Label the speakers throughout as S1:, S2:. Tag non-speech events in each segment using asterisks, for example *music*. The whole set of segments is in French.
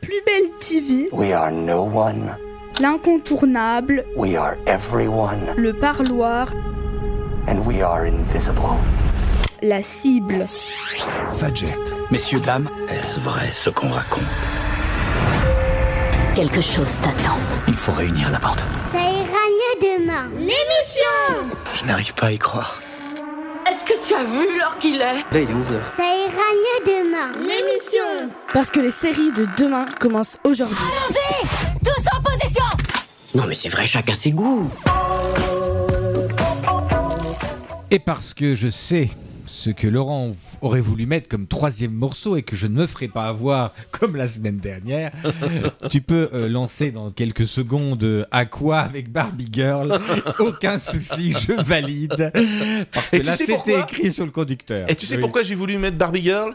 S1: Plus belle TV,
S2: We are no one.
S1: l'incontournable,
S2: We are everyone.
S1: le parloir,
S2: And we are invisible.
S1: la cible.
S3: Fadjet.
S4: Messieurs, dames, est-ce vrai ce qu'on raconte?
S5: Quelque chose t'attend.
S4: Il faut réunir la bande.
S6: Ça ira mieux demain. L'émission
S4: Je n'arrive pas à y croire.
S7: Tu as vu l'heure qu'il est
S4: Là, il est 11h.
S6: Ça ira mieux demain. L'émission
S1: Parce que les séries de demain commencent aujourd'hui.
S5: Tous en position
S7: Non mais c'est vrai, chacun ses goûts.
S8: Et parce que je sais ce que Laurent aurait voulu mettre comme troisième morceau et que je ne me ferai pas avoir *laughs* comme la semaine dernière, *laughs* tu peux euh, lancer dans quelques secondes euh, Aqua avec Barbie Girl? *laughs* Aucun souci, je valide. Parce que
S9: Et tu
S8: là,
S9: sais
S8: c'était écrit sur le conducteur.
S9: Et tu sais
S8: Oui.
S9: pourquoi j'ai voulu mettre Barbie Girl?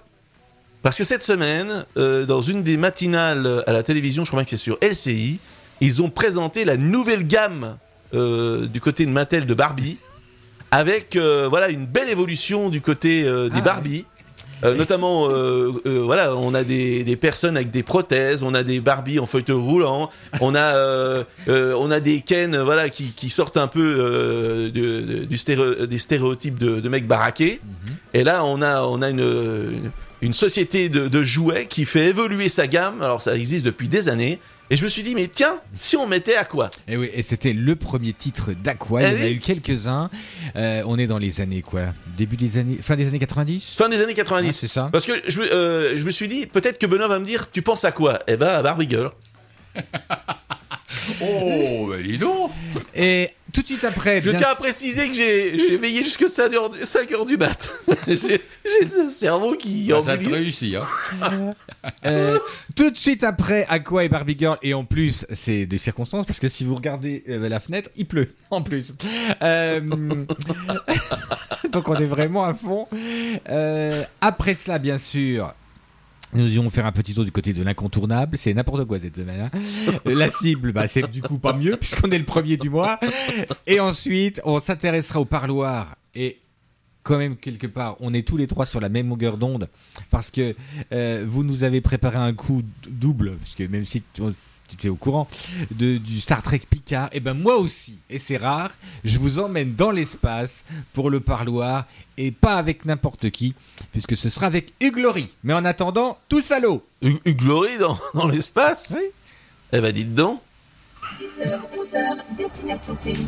S9: Parce que cette semaine, euh, dans une des matinales à la télévision, je crois bien que c'est sur LCI, ils ont présenté la nouvelle gamme du côté de Mattel de Barbie, avec euh, voilà une belle évolution du côté euh, des
S8: Ah,
S9: Barbie. Euh, notamment, voilà, on a des, des personnes avec des prothèses, on a des Barbie en fauteuil roulant, on a, on a des Ken, voilà, qui, qui sortent un peu de- de- du stéréo- des stéréotypes de, de mecs baraqués. Et là, on a, on a une, une, une société de jouets qui fait évoluer sa gamme. Alors, ça existe depuis des années. Et je me suis dit, mais tiens, si on mettait à quoi
S8: Et oui, et c'était le premier titre d'Aqua.
S9: Eh
S8: Il y en a eu quelques-uns. Euh, on est dans les années quoi? Début des années, fin des années 90.
S9: Fin des années 90.
S8: Ah, c'est ça.
S9: Parce que je, me- euh, je me suis dit, peut-être que Benoît va me dire, tu penses à quoi? Eh ben, à Barbie Girl. *laughs*
S3: Oh, bah dis donc.
S8: Et tout de suite après,
S9: Je
S8: bien
S9: tiens à préciser que j'ai j'ai veillé jusque 5 heures, 5 heures du mat. *laughs* j'ai un cerveau qui
S3: Bah, Ça te réussit, hein.
S8: Euh, tout de suite après Aqua et Barbie Girl et en plus c'est des circonstances parce que si vous regardez euh, la fenêtre il pleut *laughs* en plus. Euh, *laughs* donc on est vraiment à fond. Euh, après cela bien sûr nous irons faire un petit tour du côté de l'incontournable. C'est n'importe quoi cette semaine. hein. La cible, bah, c'est du coup pas mieux *laughs* puisqu'on est le premier du mois. Et ensuite, on s'intéressera au parloir. Et quand même, quelque part, on est tous les trois sur la même longueur d'onde parce que euh, vous nous avez préparé un coup double, parce que même si tu, tu es au courant de, du Star Trek Picard, et ben moi aussi, et c'est rare, je vous emmène dans l'espace pour le parloir et pas avec n'importe qui, puisque ce sera avec Huglory. Mais en attendant, tous à l'eau.
S9: Une, une glory dans, dans l'espace?
S8: Oui.
S9: Eh ben, dites donc.
S10: 10h, 11h, destination série.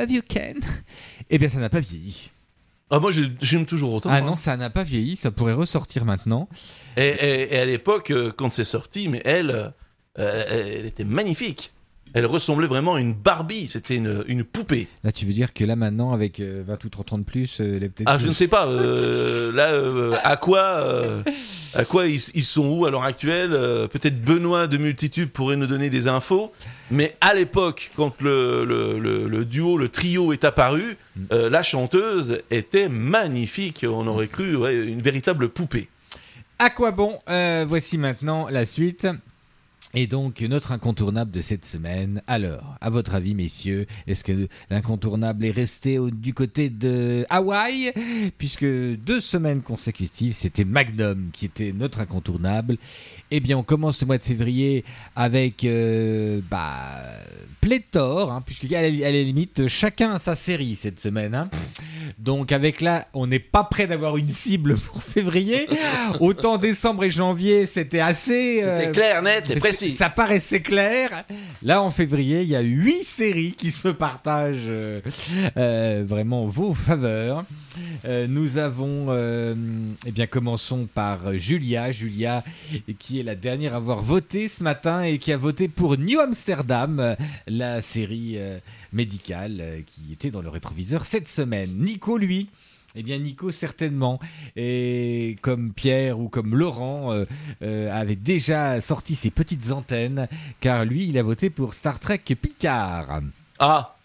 S8: Love you, Ken. *laughs* Eh bien, ça n'a pas vieilli.
S9: Ah, moi, j'ai- j'aime toujours autant.
S8: Ah
S9: hein.
S8: non, ça n'a pas vieilli. Ça pourrait ressortir maintenant.
S9: Et, et- et à l'époque, euh, quand c'est sorti, mais elle, euh, elle était magnifique. Elle ressemblait vraiment à une Barbie. C'était une, une poupée.
S8: Là, tu veux dire que là, maintenant, avec euh, 20 ou 30 ans de plus, euh, elle est peut-être.
S9: Ah, je ne sais pas. euh, là, euh, à quoi, euh, à quoi ils, ils sont où à l'heure actuelle Euh, Peut-être Benoît de Multitude pourrait nous donner des infos. Mais à l'époque, quand le, le, le- le duo, le trio est apparu, euh, la chanteuse était magnifique. On aurait cru ouais, une véritable poupée.
S8: À quoi bon Euh, Voici maintenant la suite. Et donc, notre incontournable de cette semaine. Alors, à votre avis, messieurs, est-ce que l'incontournable est resté au- du côté de Hawaï? Puisque deux semaines consécutives, c'était Magnum qui était notre incontournable. Eh bien, on commence le mois de février avec euh, bah, pléthore, hein, puisqu'il y a à la, limite chacun sa série cette semaine. hein. Donc avec là, on n'est pas prêt d'avoir une cible pour février. Autant décembre et janvier, c'était assez...
S9: C'était
S8: euh,
S9: clair, net et
S8: c'est-
S9: précis.
S8: Ça paraissait clair. Là, en février, il y a huit séries qui se partagent euh, euh, vraiment vos faveurs. Euh, nous avons, eh bien, commençons par Julia. Julia, qui est la dernière à avoir voté ce matin et qui a voté pour New Amsterdam, la série médicale qui était dans le rétroviseur cette semaine. Nico, lui. Eh bien, Nico, certainement. Et comme Pierre ou comme Laurent euh, euh, avait déjà sorti ses petites antennes, car lui, il a voté pour Star Trek Picard.
S9: Ah,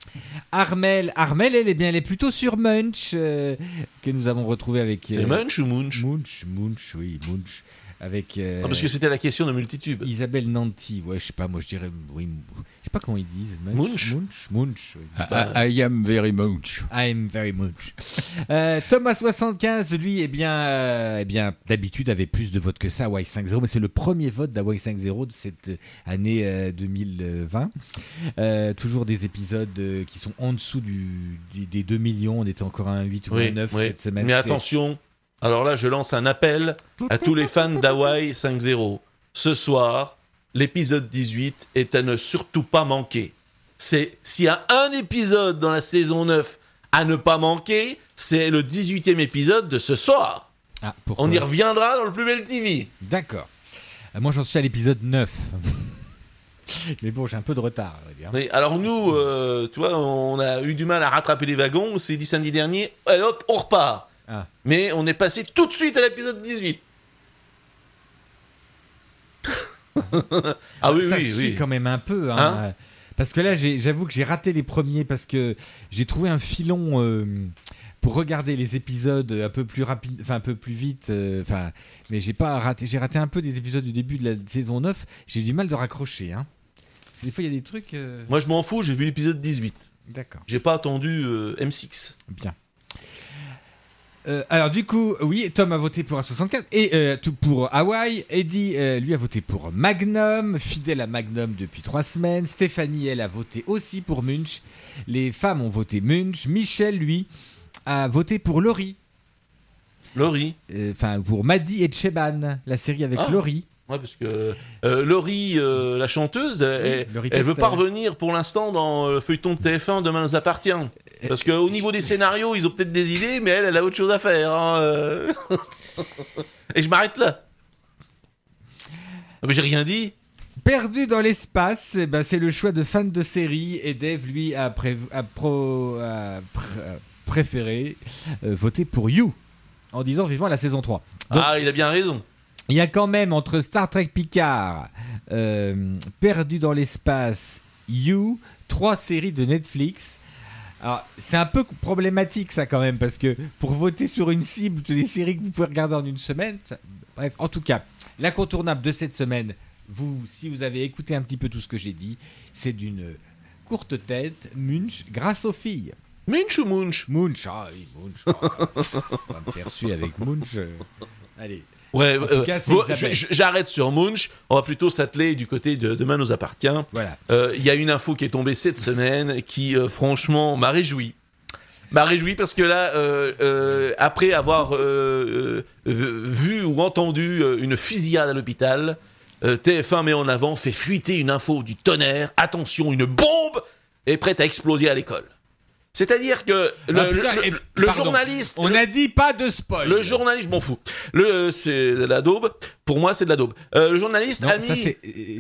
S8: Armel, Armel, elle est bien, elle est plutôt sur Munch, euh, que nous avons retrouvé avec.
S9: c'est Munch ou Munch?
S8: Munch, Munch, oui, Munch. Avec. euh,
S9: Ah, Parce que c'était la question de Multitube.
S8: Isabelle Nanty, ouais, je sais pas, moi je dirais. Oui, je sais pas comment ils disent.
S9: Munch?
S8: Munch, Munch. oui.
S3: I, I am very much.
S8: I'm very much. Euh, Thomas 75, lui, eh bien, euh, eh bien, d'habitude avait plus de votes que ça, à Y50, mais c'est le premier vote d'Hawaii50 de cette année euh, 2020. Euh, toujours des épisodes euh, qui sont en dessous du, des, des 2 millions. On était encore à un 8 ou un
S9: Oui,
S8: 9
S9: oui.
S8: cette semaine.
S9: Mais
S8: C'est-
S9: attention, alors là, je lance un appel à tous les fans d'Hawaii 5-0. Ce soir, l'épisode 18 est à ne surtout pas manquer. C'est s'il y a un épisode dans la saison 9 à ne pas manquer, c'est le 18e épisode de ce soir.
S8: Ah,
S9: On y reviendra dans le plus bel TV.
S8: D'accord. Euh, moi, j'en suis à l'épisode 9. *laughs* Mais bon, j'ai un peu de retard, dire.
S9: Oui, alors nous, euh, tu vois, on a eu du mal à rattraper les wagons. On s'est dit samedi dernier, allez hop, on repart.
S8: Ah.
S9: Mais on est passé tout de suite à l'épisode 18. *laughs* ah oui,
S8: ça
S9: oui,
S8: suit
S9: oui.
S8: quand même un peu. hein.
S9: Hein
S8: parce que là, j'avoue que j'ai raté les premiers parce que j'ai trouvé un filon euh, pour regarder les épisodes un peu plus rapide, enfin un peu plus vite. euh, mais j'ai pas raté. J'ai raté un peu des épisodes du début de la saison 9. J'ai du mal de raccrocher. Hein. Parce que des fois, il y a des trucs. euh,
S9: Moi, je m'en fous, j'ai vu l'épisode 18.
S8: D'accord.
S9: J'ai pas attendu euh, M6.
S8: Bien. Euh, alors du coup, oui, Tom a voté pour A64 et euh, tout pour Hawaï. Eddie, euh, lui, a voté pour Magnum, fidèle à Magnum depuis trois semaines. Stéphanie, elle, a voté aussi pour Munch. Les femmes ont voté Munch. Michel, lui, a voté pour Laurie.
S9: Laurie.
S8: Enfin, pour Maddy et Cheban, la série avec
S9: Ah.
S8: Laurie.
S9: Ouais, parce que euh, Laurie, euh, la chanteuse, elle, elle veut pas revenir pour l'instant dans le feuilleton de TF1 Demain nous appartient. Parce qu'au niveau des scénarios, ils ont peut-être des idées, mais elle, elle a autre chose à faire. hein, euh. *laughs* Et je m'arrête là. Ah, Mais j'ai rien dit.
S8: Perdu dans l'espace, eh ben, c'est le choix de fans de série et Dave, lui, a, pré- a pro- a pr- a préféré euh, voter pour You en disant vivement la saison 3. Donc,
S9: Ah, il a bien raison.
S8: Il y a quand même entre Star Trek Picard, euh, Perdu dans l'espace, You, trois séries de Netflix. Alors, c'est un peu problématique ça quand même, parce que pour voter sur une cible des séries que vous pouvez regarder en une semaine, ça- bref, en tout cas, l'incontournable de cette semaine, vous, si vous avez écouté un petit peu tout ce que j'ai dit, c'est d'une courte tête, Munch, grâce aux filles.
S9: Munch ou Munch?
S8: Munch, ah oui, Munch. on va me faire suer avec Munch. allez.
S9: Ouais, euh, j'arrête sur Munch. On va plutôt s'atteler du côté de Demain nous appartient.
S8: Voilà.
S9: Euh, Il y a une info qui est tombée cette semaine qui, euh, franchement, m'a réjoui. M'a réjoui parce que là, euh, euh, après avoir euh, euh, vu ou entendu euh, une fusillade à l'hôpital, euh, TF1 met en avant, fait fuiter une info du tonnerre. Attention, une bombe est prête à exploser à l'école. C'est-à-dire que le,
S8: Ah, putain,
S9: le- le
S8: pardon.
S9: journaliste,
S8: On a dit pas de spoil.
S9: le journaliste, je m'en fous. Le, c'est de la daube. Pour moi, c'est de la daube. Euh, le journaliste
S8: Non,
S9: a mis,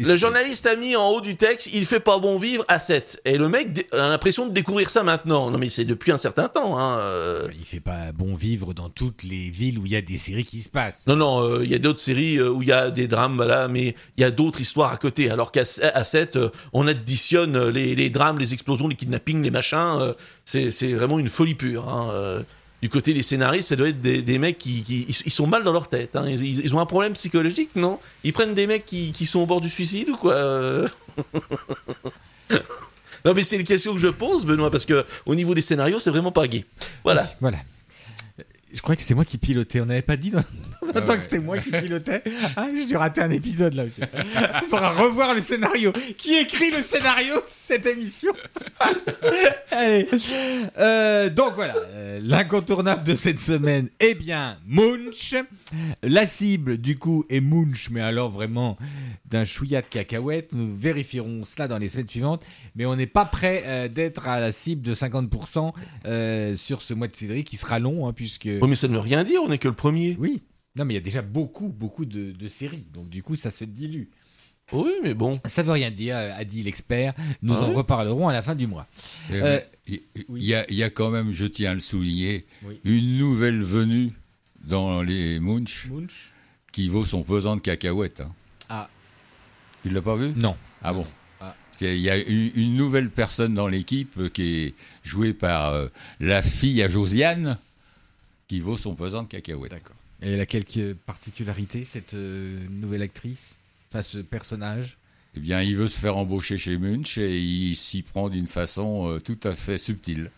S9: le journaliste a mis en haut du texte, il fait pas bon vivre à 7. Et le mec a l'impression de découvrir ça maintenant. Non, mais c'est depuis un certain temps, hein. euh.
S8: Il fait pas bon vivre dans toutes les villes où il y a des séries qui se passent.
S9: Non, non, euh, il y a d'autres séries où il y a des drames, voilà, mais il y a d'autres histoires à côté. Alors qu'à à 7, euh, on additionne les, les drames, les explosions, les kidnappings, les machins. euh, c'est vraiment une folie pure. hein, euh. Du côté des scénaristes, ça doit être des, mecs qui, sont mal dans leur tête. hein. Ils, ont un problème psychologique, non? Ils prennent des mecs qui, qui sont au bord du suicide ou quoi euh? *laughs* Non, mais c'est une question que je pose, Benoît, parce que au niveau des scénarios, c'est vraiment pas gay. Voilà.
S8: Voilà. Je crois que c'était moi qui pilotais. On n'avait pas dit dans, dans un
S3: Ah
S8: temps
S3: ouais.
S8: que c'était moi qui *laughs* pilotais. Ah, j'ai dû rater un épisode là aussi. Il faudra revoir le scénario. Qui écrit le scénario de cette émission? *laughs* Allez. Euh, donc voilà, euh, l'incontournable de cette semaine, eh bien, Munch. La cible, du coup, est Munch, mais alors vraiment d'un chouïa de cacahuètes. Nous vérifierons cela dans les semaines suivantes, mais on n'est pas prêt euh, d'être à la cible de 50% euh, sur ce mois de février qui sera long, hein, puisque.
S9: Oui, mais ça ne veut rien dire, on n'est que le premier.
S8: Oui. Non, mais il y a déjà beaucoup, beaucoup de, de séries, donc du coup, ça se dilue.
S9: Oui, mais bon.
S8: Ça veut rien dire, a dit l'expert. Nous
S9: Ah
S8: en reparlerons à la fin du mois.
S3: Eh,
S8: Euh,
S3: mais Il y, a, il y a quand même, je tiens à le souligner,
S8: Oui.
S3: une nouvelle venue dans les Munch
S8: Munch
S3: qui vaut son pesant de cacahuètes. hein.
S8: Ah.
S3: Tu l'as pas vu?
S8: Non.
S3: Ah bon
S8: Ah.
S3: Il y a une, une nouvelle personne dans l'équipe euh, qui est jouée par euh, la fille à Josiane qui vaut son pesant de cacahuètes.
S8: D'accord. Et elle a quelques particularités, cette euh, nouvelle actrice Enfin, ce personnage?
S3: Eh bien, il veut se faire embaucher chez Munch et il s'y prend d'une façon euh, tout à fait subtile.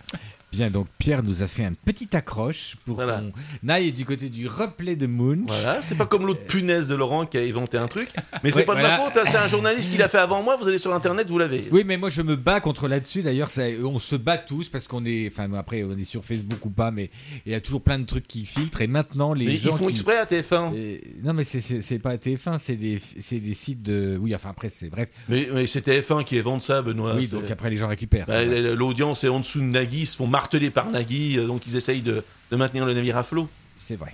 S8: Bien, donc Pierre nous a fait un petit accroche pour
S9: Voilà.
S8: qu'on aille du côté du replay de Munch.
S9: Voilà, c'est pas comme l'autre punaise de Laurent qui a inventé un truc. Mais c'est
S8: Ouais,
S9: pas de
S8: voilà.
S9: ma faute, hein, c'est un journaliste qui l'a fait avant moi. Vous allez sur internet, vous l'avez.
S8: Oui, mais moi je me bats contre là-dessus. D'ailleurs, on se bat tous parce qu'on est, enfin après on est sur Facebook ou pas, mais il y a toujours plein de trucs qui filtrent. Et maintenant les
S9: Mais ils
S8: gens
S9: font
S8: qui-
S9: exprès à TF1.
S8: Euh, non, mais c'est- pas TF1, c'est des, des sites de. Oui, enfin après c'est bref.
S9: Mais, mais c'est TF1 qui invente ça, Benoît.
S8: oui, donc après les gens récupèrent.
S9: Bah. L'audience est en dessous de Nagui, ils se font marteler par Nagui, euh, donc ils essayent de, de maintenir le navire à flot.
S8: C'est vrai.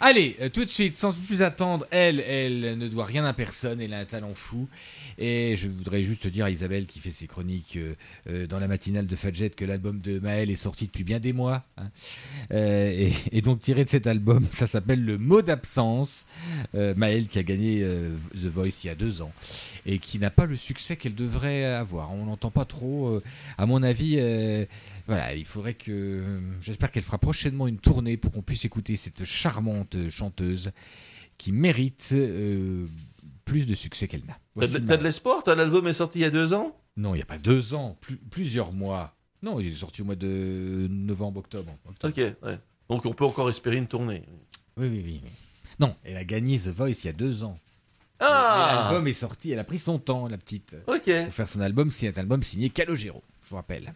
S8: Allez, euh, tout de suite, sans plus attendre, elle, elle ne doit rien à personne, elle a un talent fou. Et je voudrais juste dire à Isabelle qui fait ses chroniques euh, euh, dans la matinale de Fadjet que l'album de Maël est sorti depuis bien des mois. hein. Et, donc tiré de cet album, *laughs* ça s'appelle Le mot d'absence. Euh, Maël qui a gagné The Voice il y a deux ans et qui n'a pas le succès qu'elle devrait avoir. On n'entend pas trop. à mon avis, voilà, il faudrait que. J'espère qu'elle fera prochainement une tournée pour qu'on puisse écouter cette charmante chanteuse qui mérite euh, plus de succès qu'elle n'a.
S9: T'as de,
S8: ma-
S9: de l'espoir l'album est sorti il y a deux ans?
S8: Non, il n'y a pas deux ans, plus- plusieurs mois. Non, il est sorti au mois de novembre, octobre. octobre.
S9: Ok, ouais. Donc on peut encore espérer une tournée.
S8: Oui, oui, oui, oui. Non, elle a gagné The Voice il y a deux ans.
S9: Ah
S8: L'album est sorti, elle a pris son temps, la petite.
S9: Ok.
S8: Pour faire son album, c'est un album signé Calogero, je vous rappelle.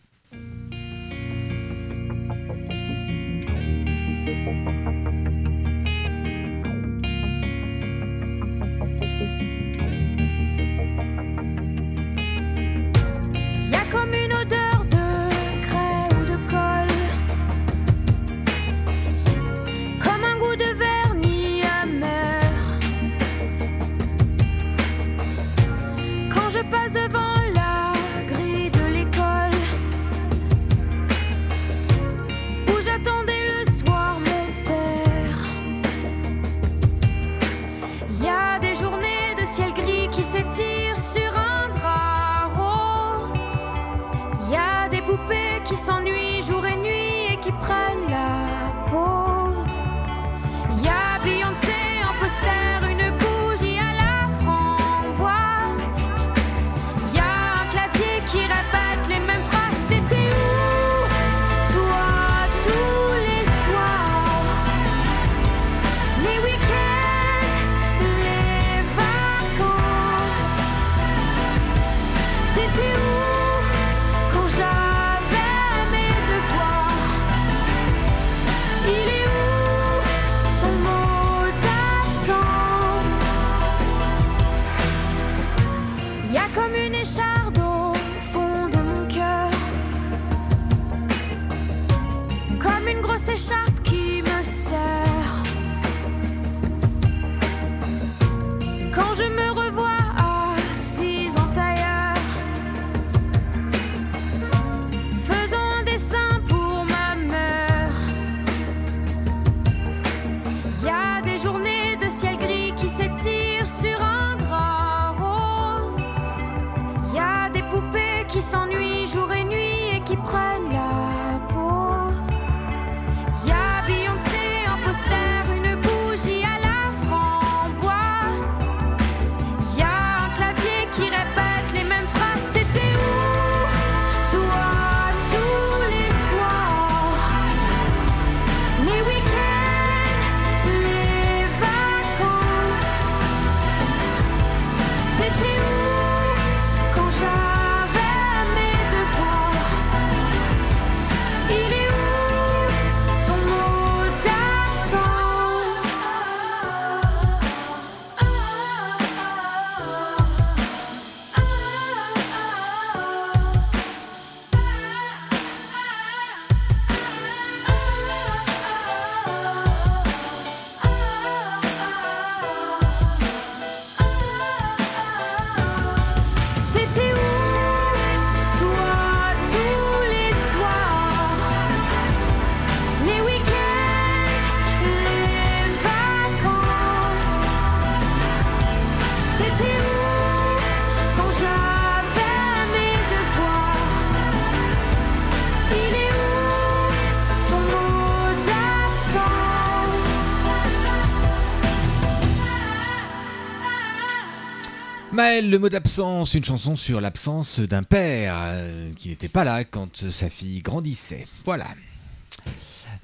S11: Écharpe qui
S8: Maël, le mot d'absence, une chanson sur l'absence d'un père euh, qui n'était pas là quand sa fille grandissait. Voilà.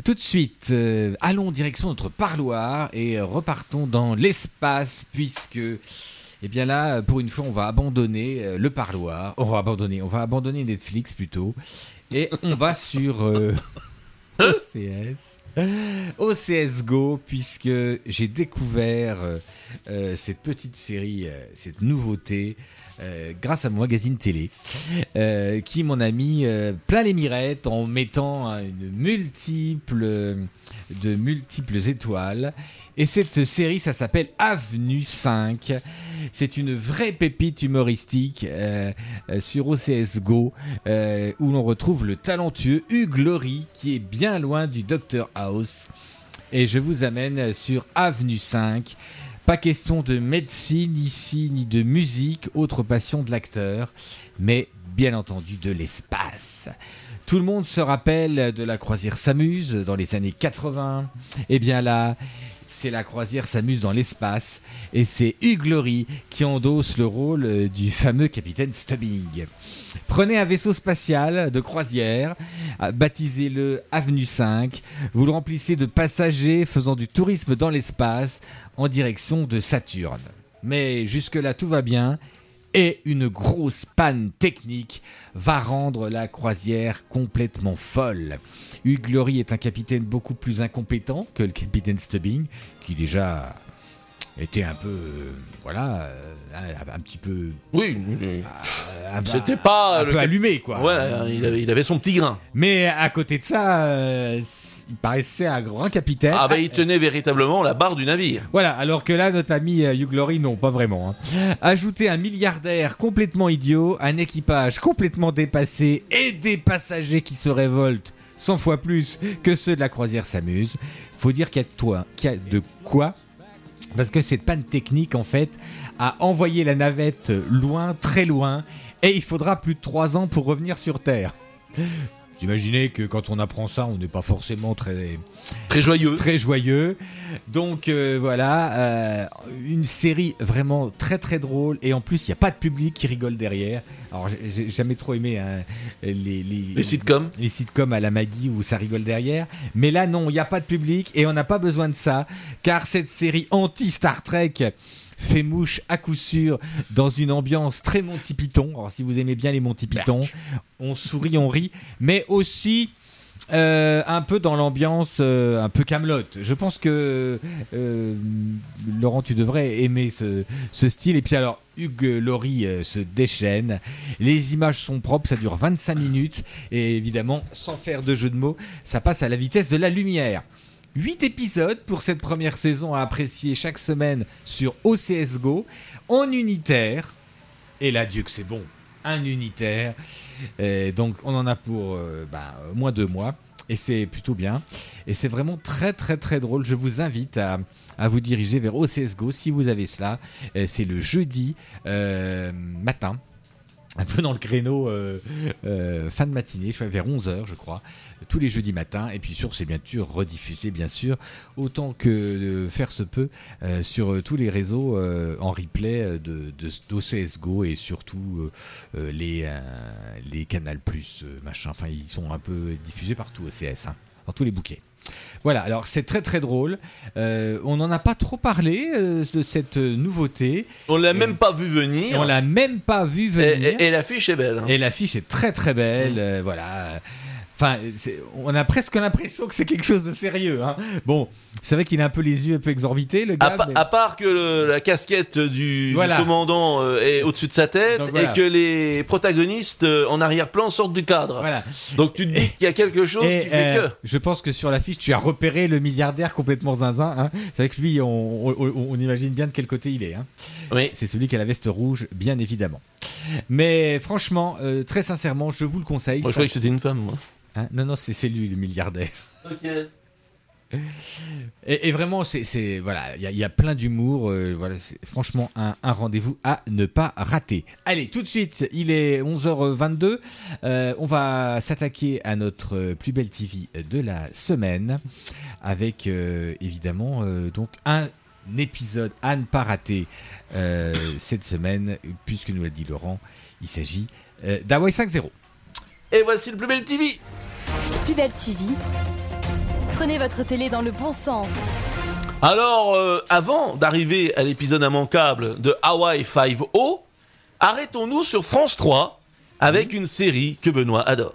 S8: Tout de suite, euh, allons en direction de notre parloir et repartons dans l'espace puisque, eh bien là, pour une fois, on va abandonner euh, le parloir. On va abandonner, on va abandonner Netflix plutôt et on va sur euh, *laughs* *laughs* OCS. *laughs* OCS Go, puisque j'ai découvert euh, euh, cette petite série, euh, cette nouveauté, grâce à mon magazine télé, qui m'en a mis plein les mirettes en mettant une multiple, de multiples étoiles. Et cette série, ça s'appelle Avenue 5. C'est une vraie pépite humoristique euh, euh, sur OCS Go, euh, où l'on retrouve le talentueux Hugh Laurie, qui est bien loin du Dr House. Et je vous amène sur Avenue 5. Pas question de médecine ici, ni de musique, autre passion de l'acteur, mais bien entendu de l'espace. Tout le monde se rappelle de la croisière s'amuse dans les années 80. Et bien là, c'est la croisière s'amuse dans l'espace et c'est Hugh Laurie qui endosse le rôle euh, du fameux capitaine Stubbing. Prenez un vaisseau spatial de croisière, euh, baptisez-le Avenue 5, vous le remplissez de passagers faisant du tourisme dans l'espace en direction de Saturne. Mais jusque-là tout va bien et une grosse panne technique va rendre la croisière complètement folle. Hugh Laurie est un capitaine beaucoup plus incompétent que le capitaine Stubbing, qui déjà était un peu, euh, voilà, euh, un, un petit peu,
S9: Oui,
S8: euh,
S9: c'était pas
S8: un
S9: le
S8: peu
S9: cap-
S8: allumé quoi.
S9: Ouais, il avait, il avait son petit grain.
S8: Mais à côté de ça, euh, il paraissait un grand capitaine.
S9: Ah bah il tenait véritablement la barre du navire.
S8: Voilà, alors que là, notre ami Hugh Laurie, non, pas vraiment. hein. Ajouter un milliardaire complètement idiot, un équipage complètement dépassé et des passagers qui se révoltent 100 fois plus que ceux de la croisière s'amuse. Faut dire qu'il y a de toi, qu'il y a de quoi parce que cette panne technique, en fait, a envoyé la navette loin, très loin, et il faudra plus de 3 ans pour revenir sur Terre. Imaginez que quand on apprend ça, on n'est pas forcément très,
S9: Très joyeux.
S8: très joyeux. Donc euh, voilà, euh, une série vraiment très très drôle, et en plus, il n'y a pas de public qui rigole derrière. Alors j'ai- jamais trop aimé hein, les, les,
S9: Les sitcoms.
S8: les sitcoms à la Maggie où ça rigole derrière. Mais là, non, il n'y a pas de public et on n'a pas besoin de ça, car cette série anti-Star Trek fait mouche à coup sûr dans une ambiance très Monty Python. Alors si vous aimez bien les Monty Python, on sourit, on rit, mais aussi Euh, un peu dans l'ambiance, euh, un peu camelote. Je pense que euh, Laurent, tu devrais aimer ce, ce style. Et puis alors, Hugues Laurie se déchaîne. Les images sont propres, ça dure 25 minutes. Et évidemment, sans faire de jeu de mots, ça passe à la vitesse de la lumière. 8 épisodes pour cette première saison à apprécier chaque semaine sur OCS Go en unitaire. Et là, Dieu que c'est bon, un unitaire. Et donc, on en a pour euh, bah, moins deux mois. Et c'est plutôt bien. Et c'est vraiment très, très, très drôle. Je vous invite à, vous diriger vers OCS Go si vous avez cela. C'est le jeudi euh, matin. Un peu dans le créneau euh, euh, fin de matinée, je crois, vers 11h, je crois, tous les jeudis matins. Et puis sûr, c'est bien sûr rediffusé, bien sûr, autant que faire se peut, euh, sur euh, tous les réseaux euh, en replay de, de, d'OCS Go et surtout les, les Canal Plus, machin. Enfin, ils sont un peu diffusés partout, OCS, hein, dans tous les bouquets. Voilà, alors c'est très très drôle. Euh, on n'en a pas trop parlé euh, de cette nouveauté.
S9: On l'a même pas vu venir.
S8: On l'a même pas vu
S9: Et,
S8: venir.
S9: et- et l'affiche est belle. hein.
S8: Et l'affiche est très très belle, euh, voilà. Enfin, on a presque l'impression que c'est quelque chose de sérieux. Hein. Bon, c'est vrai qu'il a un peu les yeux un peu exorbités, le
S9: À,
S8: gars.
S9: pa-
S8: mais-
S9: à part que le- la casquette du, du
S8: Voilà.
S9: commandant euh, est au-dessus de sa tête
S8: Donc voilà.
S9: et que les protagonistes euh, en arrière-plan sortent du cadre.
S8: Voilà.
S9: Donc tu te dis qu'il y a quelque chose
S8: Et,
S9: qui fait
S8: euh,
S9: que.
S8: Je pense que sur l'affiche, tu as repéré le milliardaire complètement zinzin. Hein. C'est vrai que lui, on, on- on imagine bien de quel côté il est. Hein.
S9: Oui.
S8: C'est celui qui a la veste rouge, bien évidemment. Mais franchement, euh, très sincèrement, je vous le conseille.
S9: Moi, je
S8: Ça-
S9: croyais que c'était une femme, moi.
S8: Hein non, non, c'est lui le milliardaire.
S9: Ok.
S8: Et, et vraiment, c'est voilà, il y, a- il y a plein d'humour. euh, voilà, c'est franchement un, un rendez-vous à ne pas rater. Allez, tout de suite, il est 11h22. euh, on va s'attaquer à notre euh, plus belle TV de la semaine, avec euh, évidemment euh, donc un épisode à ne pas rater euh, cette semaine, puisque nous l'a dit Laurent, il s'agit euh, d'Hawaii 5.0.
S9: Et voici le plus bel TV.
S12: Plus belle TV. Prenez votre télé dans le bon sens.
S9: Alors, euh, avant d'arriver à l'épisode immanquable de Hawaii 5.0, arrêtons-nous sur France 3 avec une série que Benoît adore.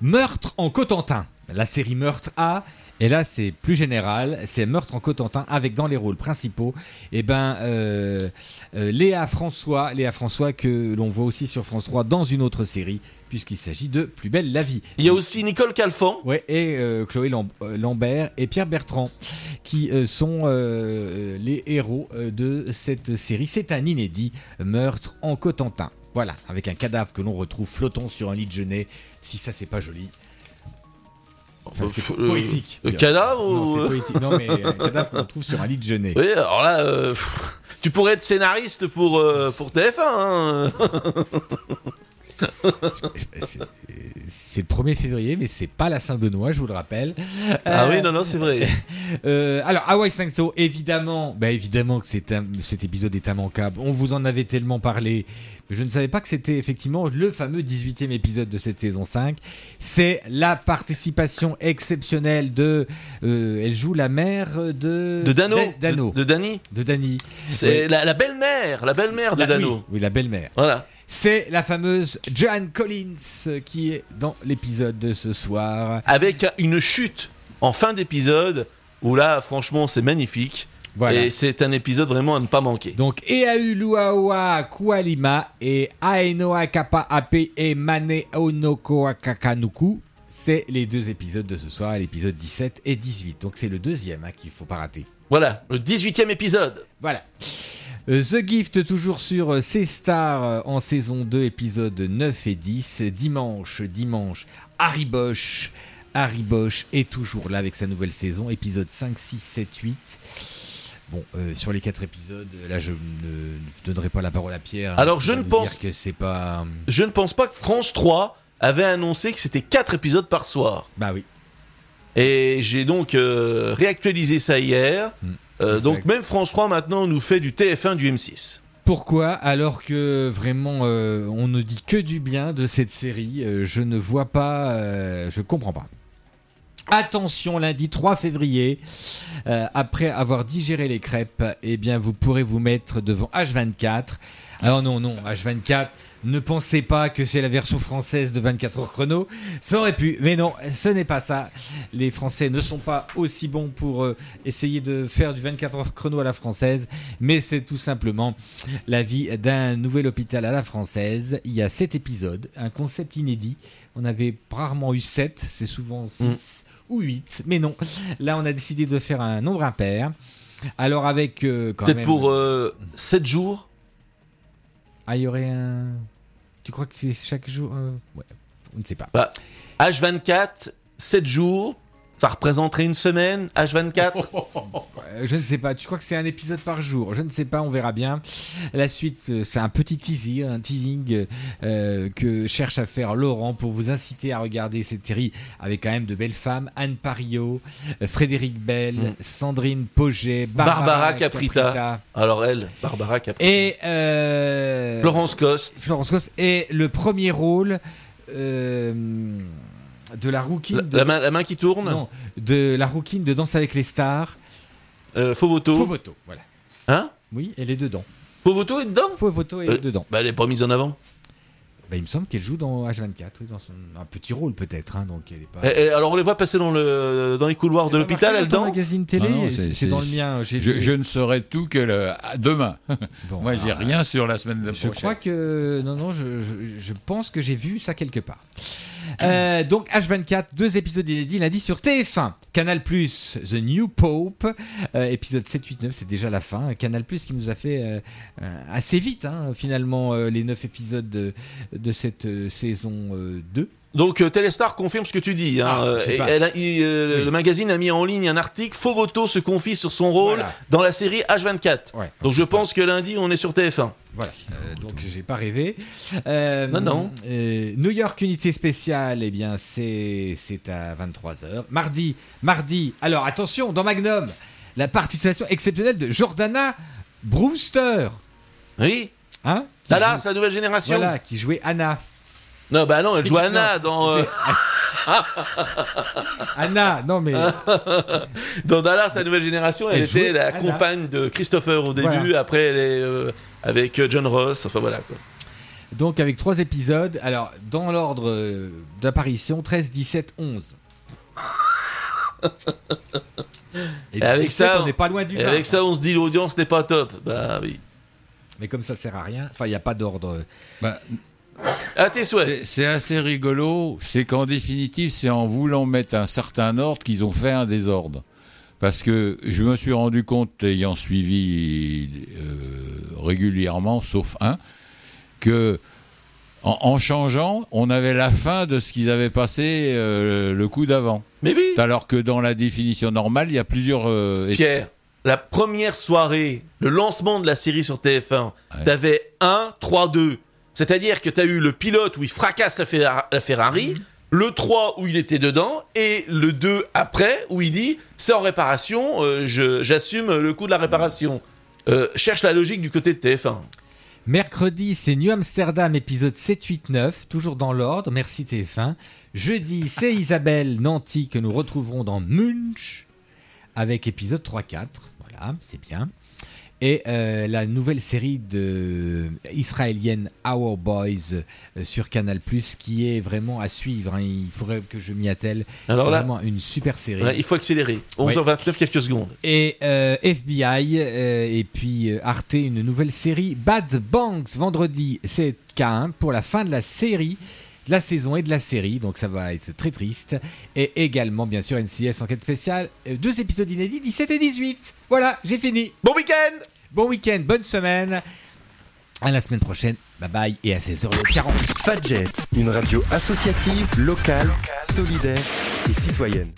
S8: Meurtre en Cotentin. La série Meurtre A. Et là, c'est plus général, c'est Meurtre en Cotentin avec dans les rôles principaux, eh ben, euh, euh, Léa François, Léa François que l'on voit aussi sur France 3 dans une autre série, puisqu'il s'agit de Plus belle la vie.
S9: Il y a aussi Nicole Calfan.
S8: Ouais, et euh, Chloé Lam- Lambert et Pierre Bertrand, qui sont les héros de cette série. C'est un inédit Meurtre en Cotentin. Voilà, avec un cadavre que l'on retrouve flottant sur un lit de genêt. Si ça, c'est pas joli. Enfin, c'est
S9: Euh,
S8: poétique.
S9: euh, cadavre
S8: Non,
S9: ou-
S8: c'est poétique. Non, mais *laughs* un cadavre qu'on trouve sur un lit de genêt.
S9: Oui, alors là, euh, tu pourrais être scénariste pour, euh, pour TF1. hein. *laughs* *laughs*
S8: C'est- le 1er février, mais c'est pas la Saint-Benoît, je vous le rappelle.
S9: Ah
S8: Euh,
S9: oui, non, non, c'est vrai. *laughs*
S8: Euh, alors, Hawaii 5 So, évidemment, bah évidemment que un- cet épisode est immanquable. On vous en avait tellement parlé. Mais je ne savais pas que c'était effectivement le fameux 18e épisode de cette saison 5. C'est la participation exceptionnelle de. euh, elle joue la mère de.
S9: De Dano.
S8: Da- Dano.
S9: De, de Dany.
S8: De Dany.
S9: C'est
S8: Oui.
S9: la, belle-mère, la belle-mère de
S8: La-
S9: Dano.
S8: oui, oui, la belle-mère.
S9: Voilà.
S8: C'est la fameuse Joanne Collins qui est dans l'épisode de ce soir.
S9: Avec une chute en fin d'épisode où là, franchement, c'est magnifique.
S8: Voilà.
S9: Et c'est un épisode vraiment à ne pas manquer.
S8: Donc, Eau Luawa Kualima et Aenoa Kappa Ape et Mane Onoko Akakanuku. C'est les deux épisodes de ce soir, l'épisode 17 et 18. Donc, c'est le deuxième hein, qu'il faut pas rater.
S9: Voilà, le 18e épisode.
S8: Voilà. Euh, The Gift, toujours sur euh, C-Star euh, en saison 2, épisode 9 et 10. Dimanche, dimanche, Harry Bosch. Harry Bosch est toujours là avec sa nouvelle saison, épisode 5, 6, 7, 8. Bon, euh, sur les quatre épisodes, là je ne donnerai pas la parole à Pierre. hein,
S9: Alors, je ne pense-
S8: que c'est pas.
S9: Je ne pense pas que France 3 avait annoncé que c'était 4 épisodes par soir.
S8: Bah oui.
S9: Et j'ai donc euh, réactualisé ça hier. Euh,
S8: Exact.
S9: donc même France 3 maintenant nous fait du TF1 du M6.
S8: Pourquoi alors que vraiment euh, on ne dit que du bien de cette série euh, Je ne vois pas, euh, je comprends pas. Attention, lundi 3 février, euh, après avoir digéré les crêpes, eh bien vous pourrez vous mettre devant H24 Alors non, non, H24, ne pensez pas que c'est la version française de 24 heures chrono. Ça aurait pu, mais non, ce n'est pas ça. Les Français ne sont pas aussi bons pour euh, essayer de faire du 24 heures chrono à la française, mais c'est tout simplement la vie d'un nouvel hôpital à la française. Il y a 7 épisodes, un concept inédit. On avait rarement eu 7, c'est souvent 6 ou 8, mais non. Là, on a décidé de faire un nombre impair. Alors avec euh, quand
S9: Peut-être
S8: même...
S9: pour 7 jours.
S8: Ah, il y aurait un. Tu crois que c'est chaque jour euh, Ouais, on ne sait pas.
S9: Bah, H24, 7 jours. Ça représenterait une semaine, H24. *laughs*
S8: Euh, Je ne sais pas. Tu crois que c'est un épisode par jour? Je ne sais pas. On verra bien. La suite, euh, c'est un petit teasing, un teasing euh, que cherche à faire Laurent pour vous inciter à regarder cette série avec quand même de belles femmes Anne Pario, Frédéric Bell,
S9: Mm.
S8: Sandrine Poget, Barbara,
S9: Barbara Caprita. Alors elle, Barbara Caprita.
S8: et euh,
S9: Florence Coste.
S8: Florence Coste et le premier rôle euh, de la rouquine
S9: La,
S8: de,
S9: la main, la main qui tourne.
S8: non, de la rouquine de Danse avec les stars.
S9: Euh, Fovoto.
S8: Fovoto, voilà.
S9: Hein?
S8: Oui, elle est dedans.
S9: Fovoto est dedans?
S8: Fovoto est
S9: Euh,
S8: dedans.
S9: Bah, elle est pas mise en avant.
S8: Bah, il me semble qu'elle joue dans H24, oui, dans son, un petit rôle peut-être, hein, donc elle est pas.
S9: Et- et alors on les voit passer dans, le, dans les couloirs de l'hôpital, elle danse?
S8: magazine télé,
S3: Ah
S8: c'est dans le mien. j'ai
S3: Je,
S8: fait-
S3: je ne saurai tout que le- demain. *laughs*
S8: Bon,
S3: Moi, j'ai
S8: ah,
S3: rien sur la semaine de
S8: Je
S3: prochaine.
S8: crois que non non, je, je- je pense que j'ai vu ça quelque part. Euh, donc H24, deux épisodes inédits lundi sur TF1, Canal The New Pope, euh, épisode 7, 8, 9, c'est déjà la fin. Canal qui nous a fait euh, euh, assez vite hein, finalement les neuf épisodes de, cette saison euh, 2.
S9: Donc euh, Téléstar confirme ce que tu dis. hein.
S8: Ah,
S9: Euh,
S8: je sais
S9: et
S8: pas.
S9: elle a- il, euh,
S8: Oui.
S9: Le magazine a mis en ligne un article. Fovoto se confie sur son rôle
S8: Voilà.
S9: dans la série H24.
S8: Ouais.
S9: Donc je pense que lundi on est sur TF1.
S8: Voilà, euh, donc j'ai pas rêvé. Euh,
S9: Non, non.
S8: euh, New York Unité Spéciale, eh bien c'est c'est à 23h. Mardi, mardi. Alors attention, dans Magnum, la participation exceptionnelle de Jordana Brewster.
S9: Oui.
S8: Hein
S9: Dallas,
S8: joue-
S9: la nouvelle génération.
S8: Voilà, qui jouait Anna.
S9: Non, bah non, elle joue
S8: Non,
S9: Anna dans, euh, *laughs*
S8: Anna, non mais *laughs*
S9: dans Dallas, la nouvelle génération. Elle,
S8: Elle
S9: était la
S8: Anna.
S9: compagne de Christopher au début.
S8: Voilà.
S9: Après, elle est euh, avec euh, John Ross. Enfin voilà. Quoi.
S8: donc avec trois épisodes. Alors dans l'ordre euh, d'apparition 13, 17, 11. Et,
S9: avec
S8: 17,
S9: ça,
S8: on n'est pas loin du
S9: Et
S8: 20.
S9: avec ça, on se dit l'audience n'est pas top. Bah oui.
S8: Mais comme ça sert à rien, enfin il n'y a pas d'ordre.
S3: Bah,
S9: À tes souhaits.
S3: c'est- assez rigolo. C'est qu'en définitive, c'est en voulant mettre un certain ordre qu'ils ont fait un désordre. Parce que je me suis rendu compte, ayant suivi euh, régulièrement, sauf un, que en, en changeant, on avait la fin de ce qu'ils avaient passé euh, le coup d'avant.
S9: Mais oui.
S3: Alors que dans la définition normale, il y a plusieurs. euh,
S9: Pierre, la première soirée, le lancement de la série sur TF1, t'avais 1, 3, 2. C'est-à-dire que t'as eu le pilote où il fracasse la, Ferra- la Ferrari, le 3 où il était dedans, et le 2 après où il dit c'est en réparation, euh, j'assume le coût de la réparation. Euh, cherche la logique du côté de TF1.
S8: Mercredi, c'est New Amsterdam, épisode 7, 8, 9, toujours dans l'ordre, merci TF1. Jeudi, c'est Isabelle Nanty que nous retrouverons dans Munch, avec épisode 3, 4, voilà, c'est bien. Et euh, la nouvelle série de israélienne Our Boys euh, sur Canal+, qui est vraiment à suivre. hein. Il faudrait que je m'y attelle.
S9: Alors
S8: c'est
S9: là-
S8: vraiment une super série.
S9: Ouais, il faut accélérer. 11h29, quelques secondes.
S8: Et euh, FBI, et puis Arte, une nouvelle série. Bad Banks, vendredi, c'est K1 pour la fin de la série, de la saison et de la série. Donc ça va être très triste. Et également, bien sûr, NCS Enquête spéciale. euh, deux épisodes inédits, 17 et 18. Voilà, j'ai fini.
S9: Bon week-end
S8: Bon week-end, bonne semaine. À la semaine prochaine. Bye bye. Et à 16h40.
S13: Fadjet, une radio associative, locale, solidaire et citoyenne.